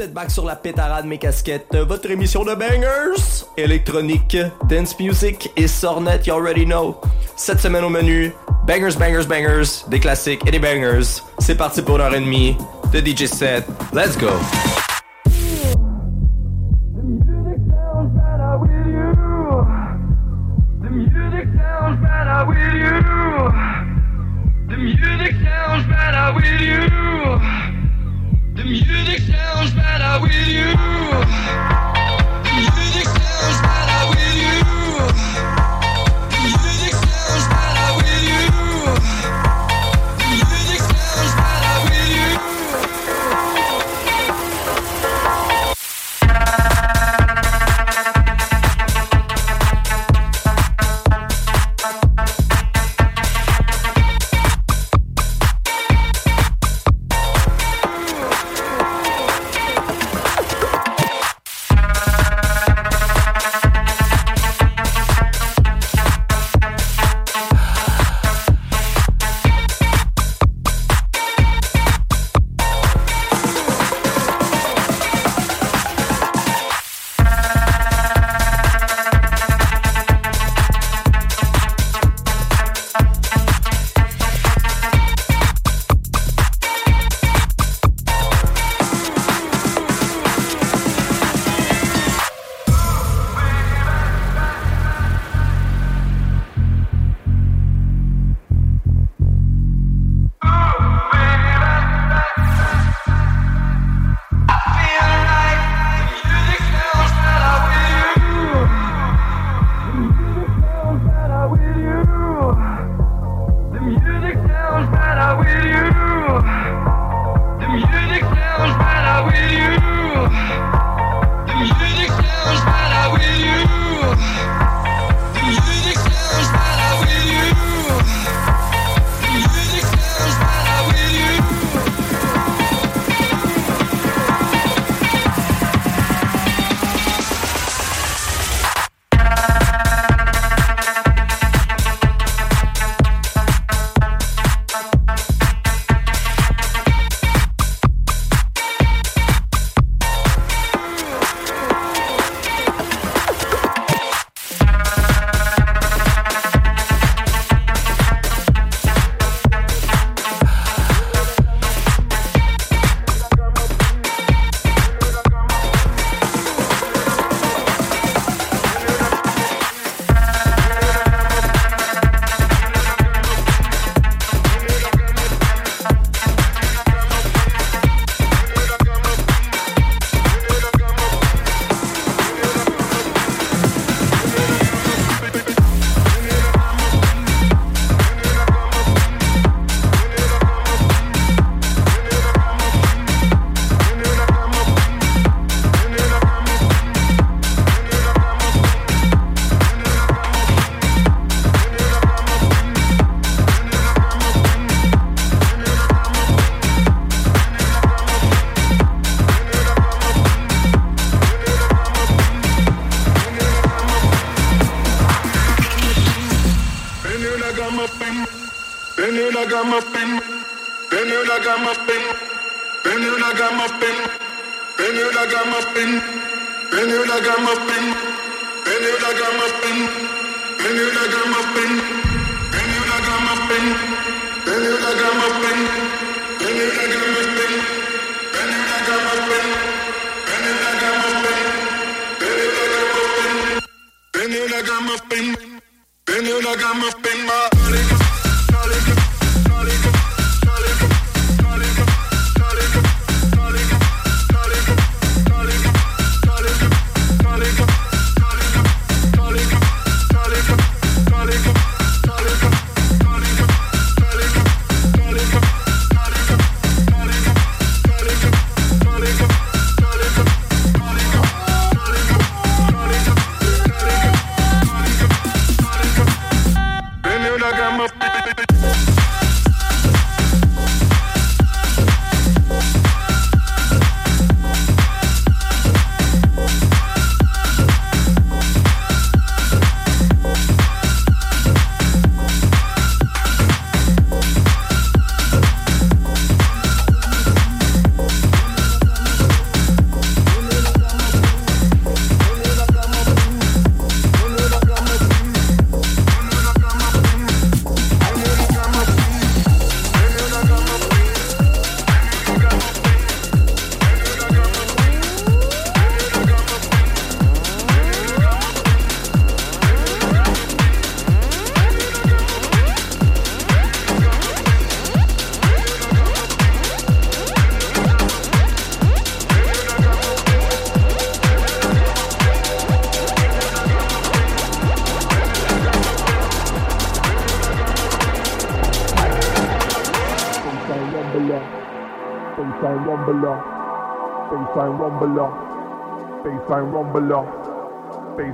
êtes back sur la pétarade mes casquettes, votre émission de bangers, électronique, dance music et sornet, you already know. Cette semaine au menu, bangers, bangers, bangers, des classiques et des bangers. C'est parti pour une heure et demie de DJ set. Let's go! with you. Got my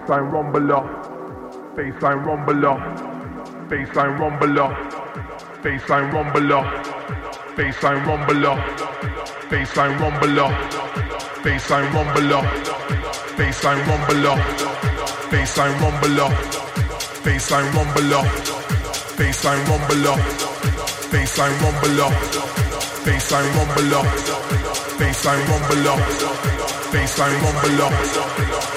baseline rumbler, baseline rumbler, baseline rumbler, baseline rumbler, baseline rumbler, baseline rumbler, baseline rumbler, baseline rumbler, baseline rumbler, baseline rumbler, baseline rumbler, baseline rumbler, baseline rumbler baseline rumble up,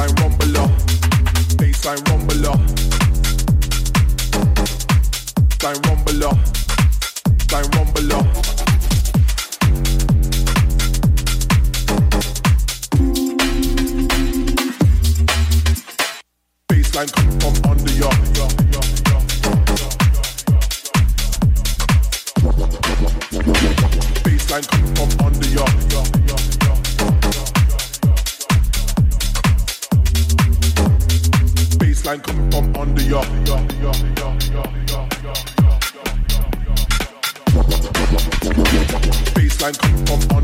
baseline rumbler, baseline rumbler, baseline rumbler, baseline rumbler. Baseline come from under your, Baseline come from under your. Baseline coming from under your. Baseline coming from under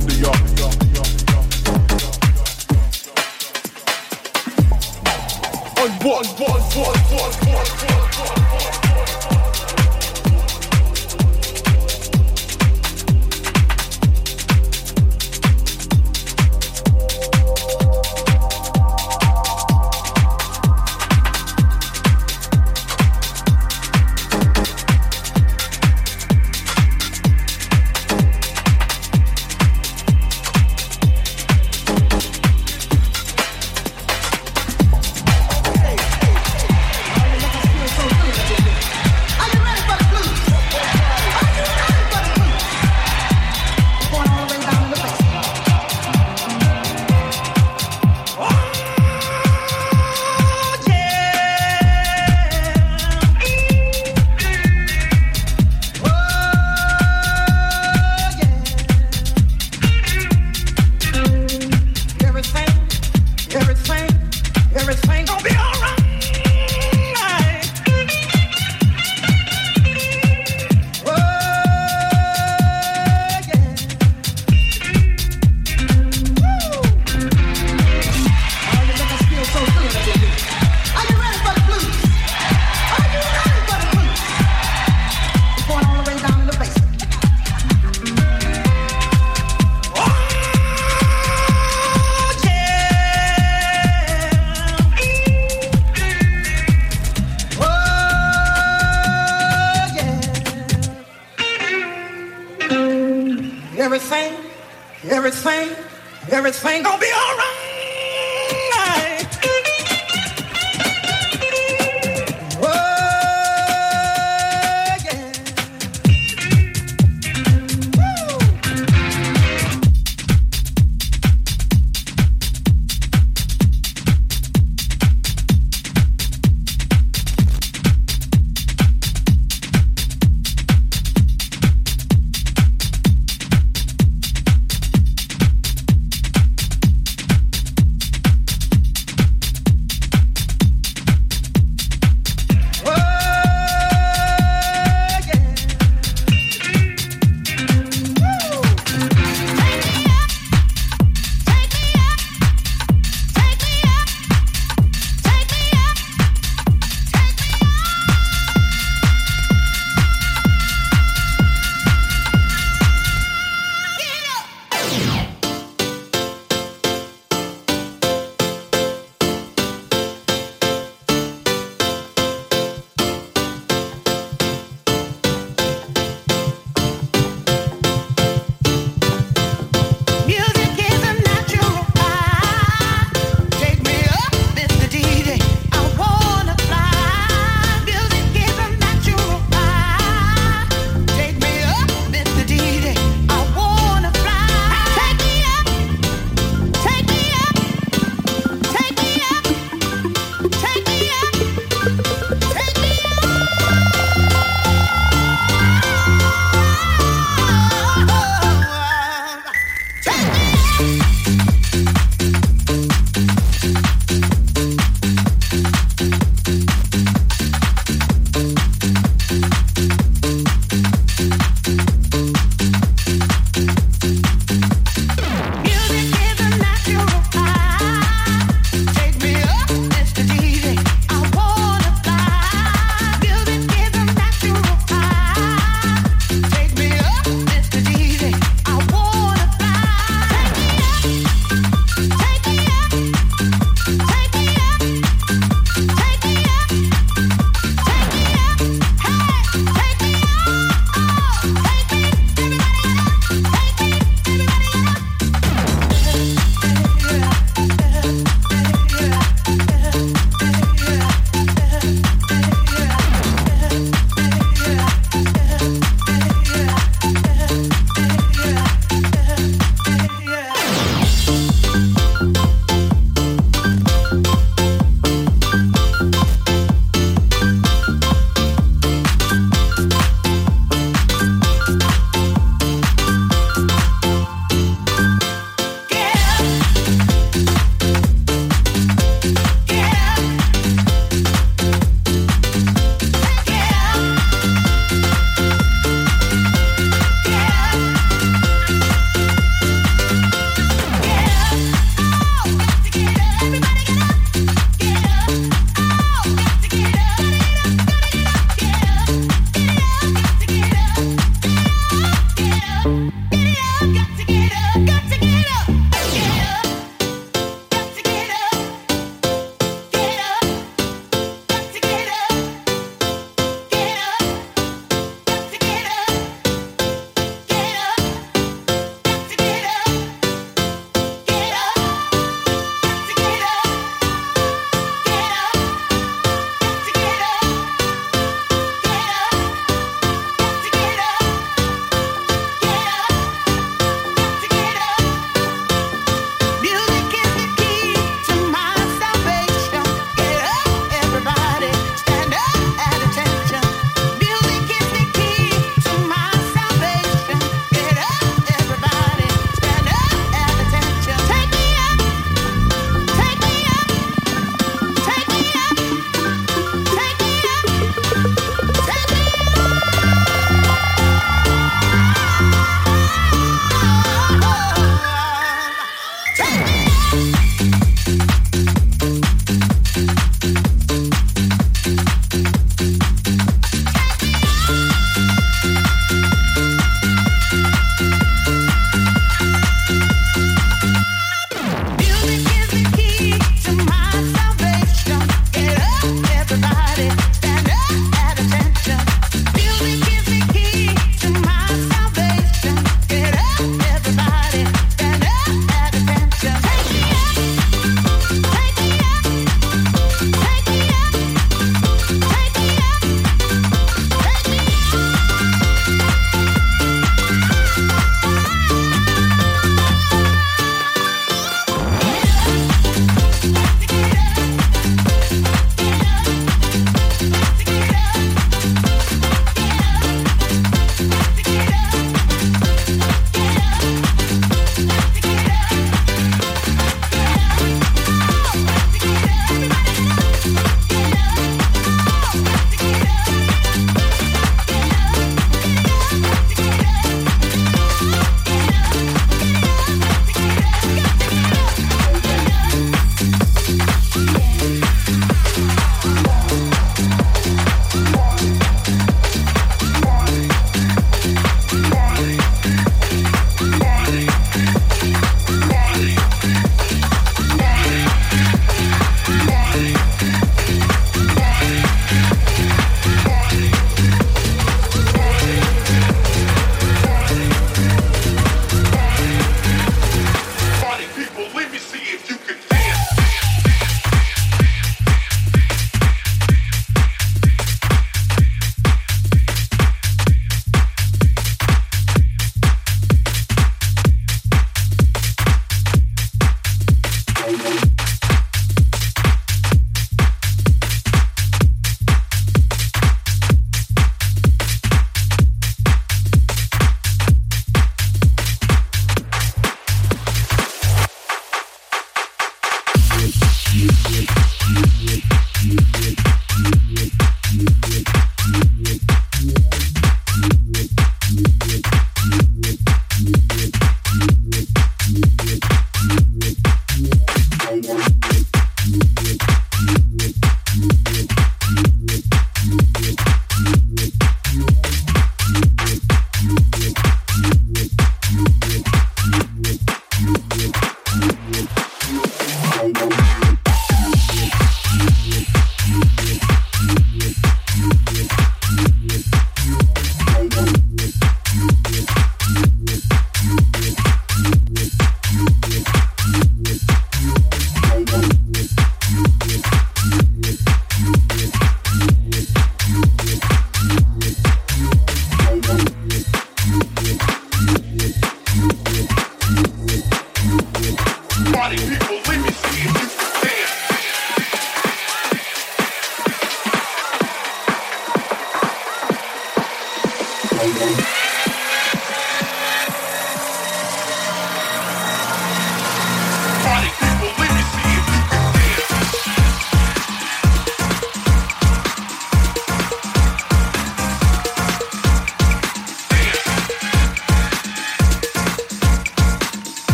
this ain't gonna be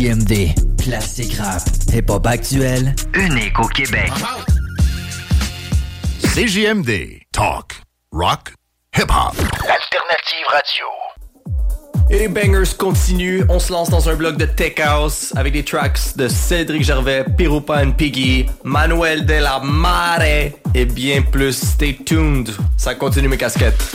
CJMD, classique rap, hip-hop actuel, unique au Québec. CJMD, talk, rock, hip-hop. Alternative radio. Et Bangers continue, on se lance dans un bloc de Tech House avec des tracks de Cédric Gervais, Pirupa and Piggy, Manuel de la Mare et bien plus. Stay tuned, ça continue mes casquettes.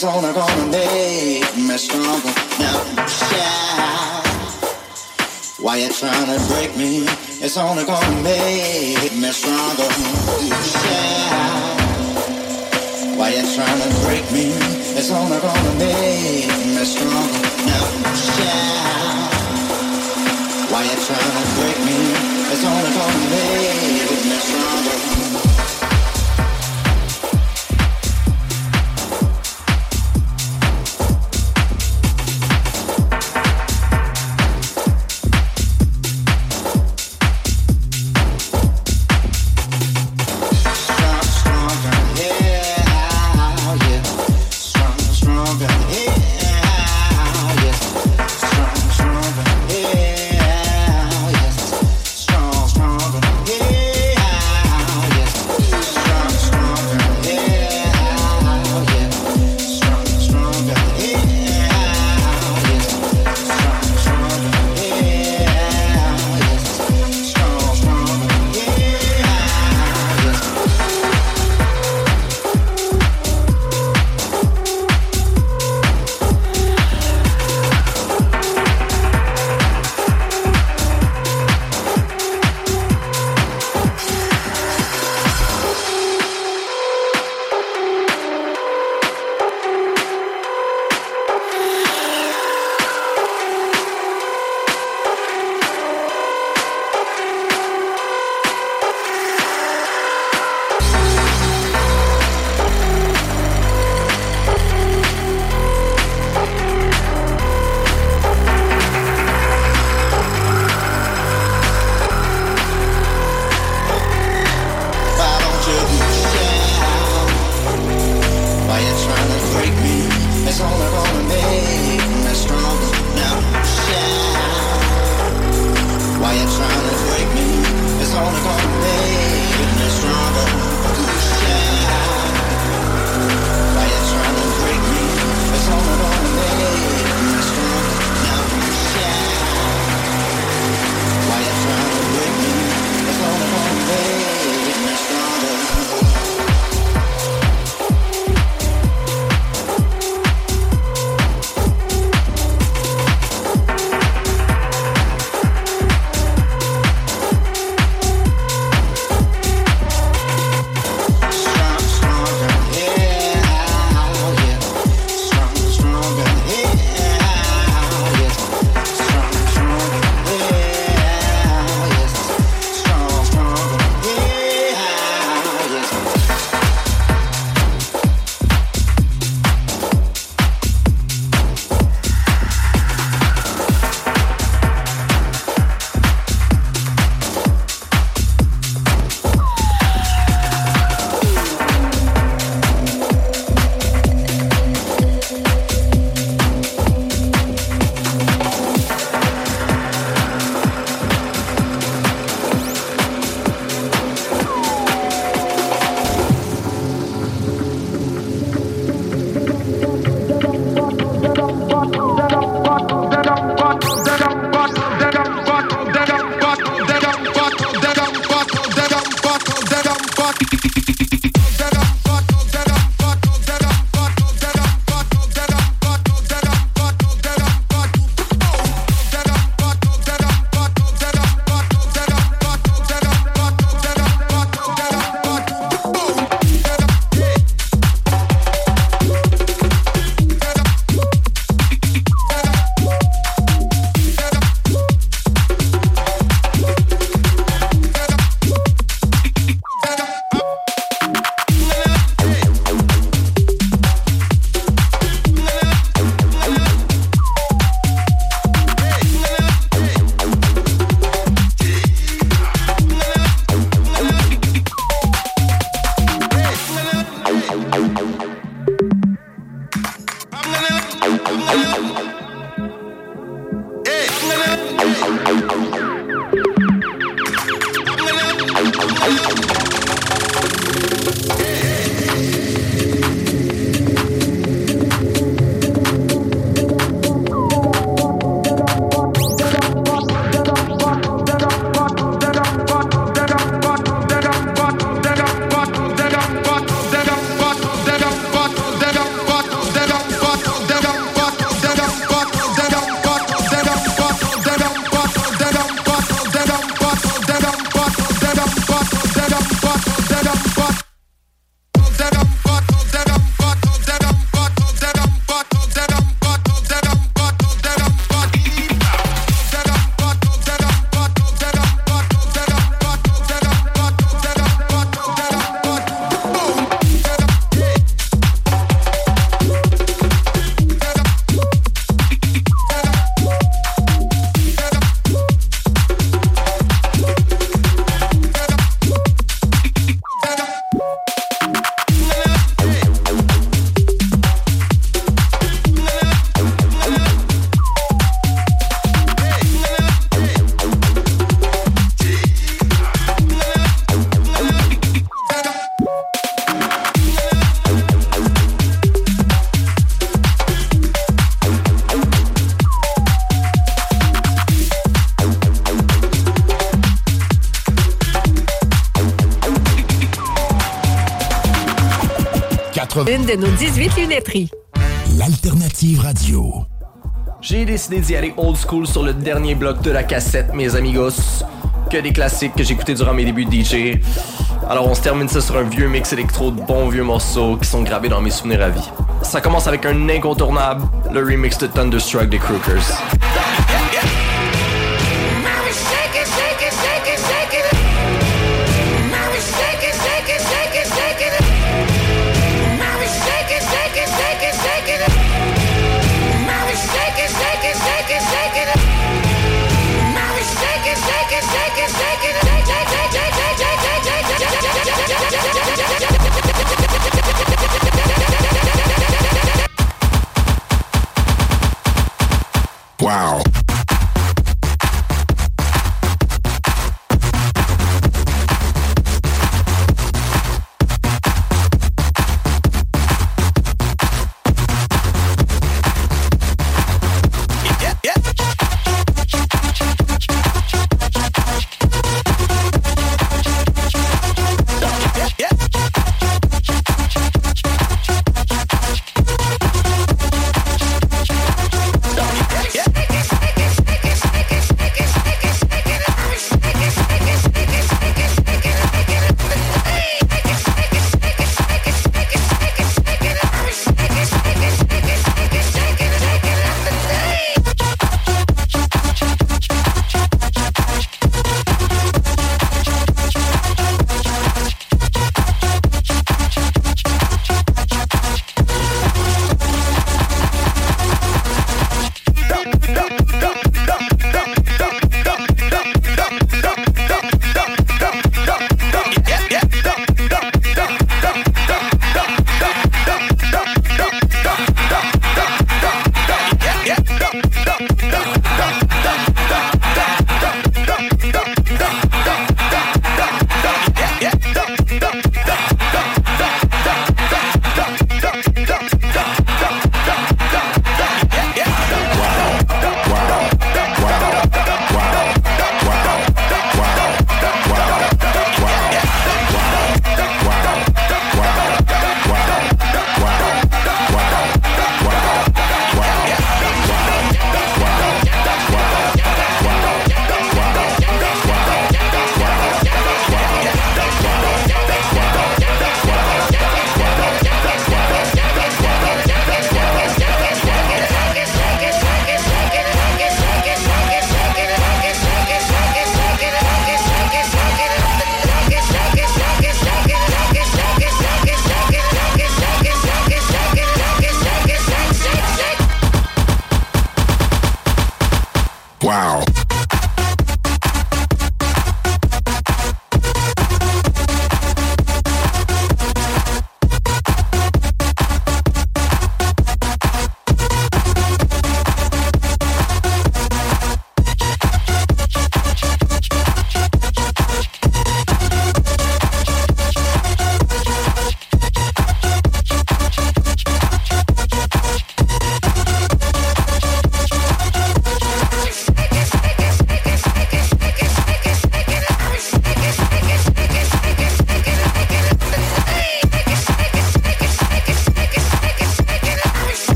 It's only gonna make me stronger. Now. Why you trying to break me? It's only gonna make de nos 18 lunetteries. L'alternative radio. J'ai décidé d'y aller old school sur le dernier bloc de la cassette, mes amigos. Que des classiques que j'écoutais durant mes débuts de DJ. Alors on se termine ça sur un vieux mix électro de bons vieux morceaux qui sont gravés dans mes souvenirs à vie. Ça commence avec un incontournable, le remix de Thunderstruck des Crookers.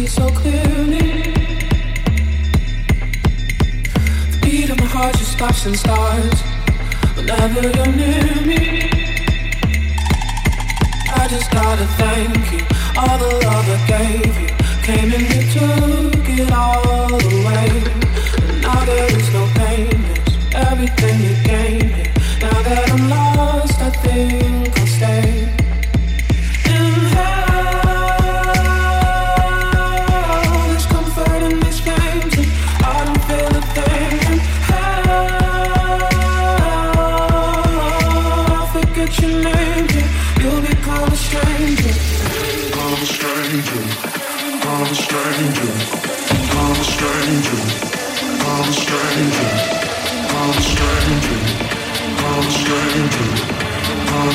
see so clearly. The beat of my heart just stops and starts whenever you're near me. I just gotta thank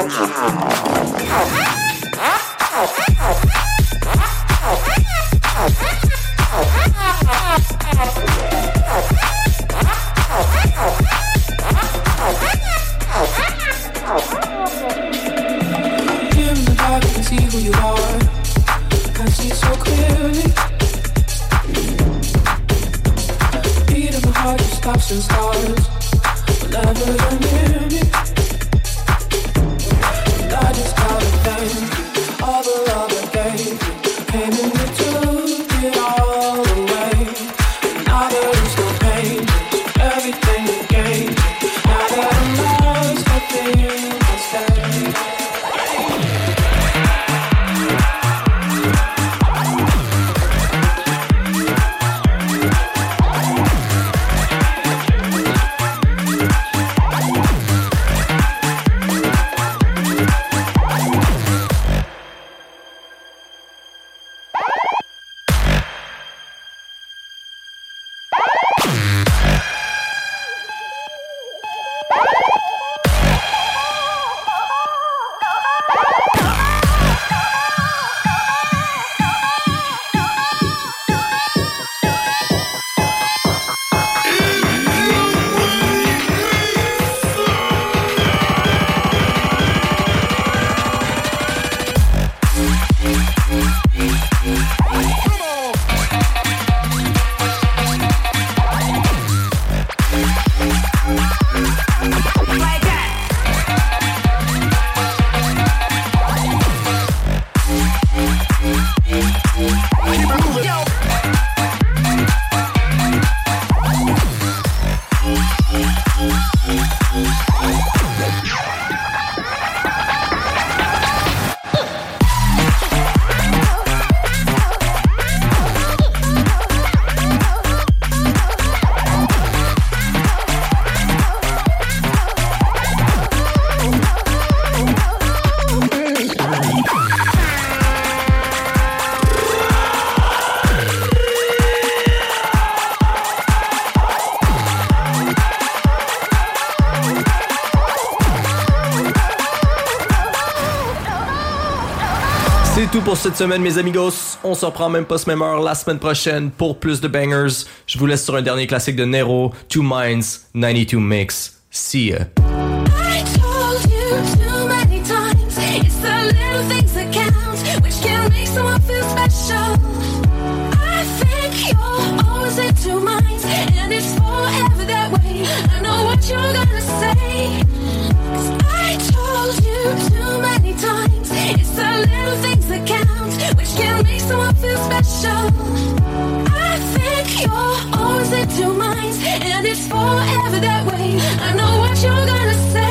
Oh, pour cette semaine, mes amigos. On s'en prend même pas ce même heure la semaine prochaine pour plus de bangers. Je vous laisse sur un dernier classique de Nero, Two Minds, 92 Mix. See ya. You the little things that count, which can make someone feel special. I think you're always in two minds, and it's forever that way. I know what you're gonna say.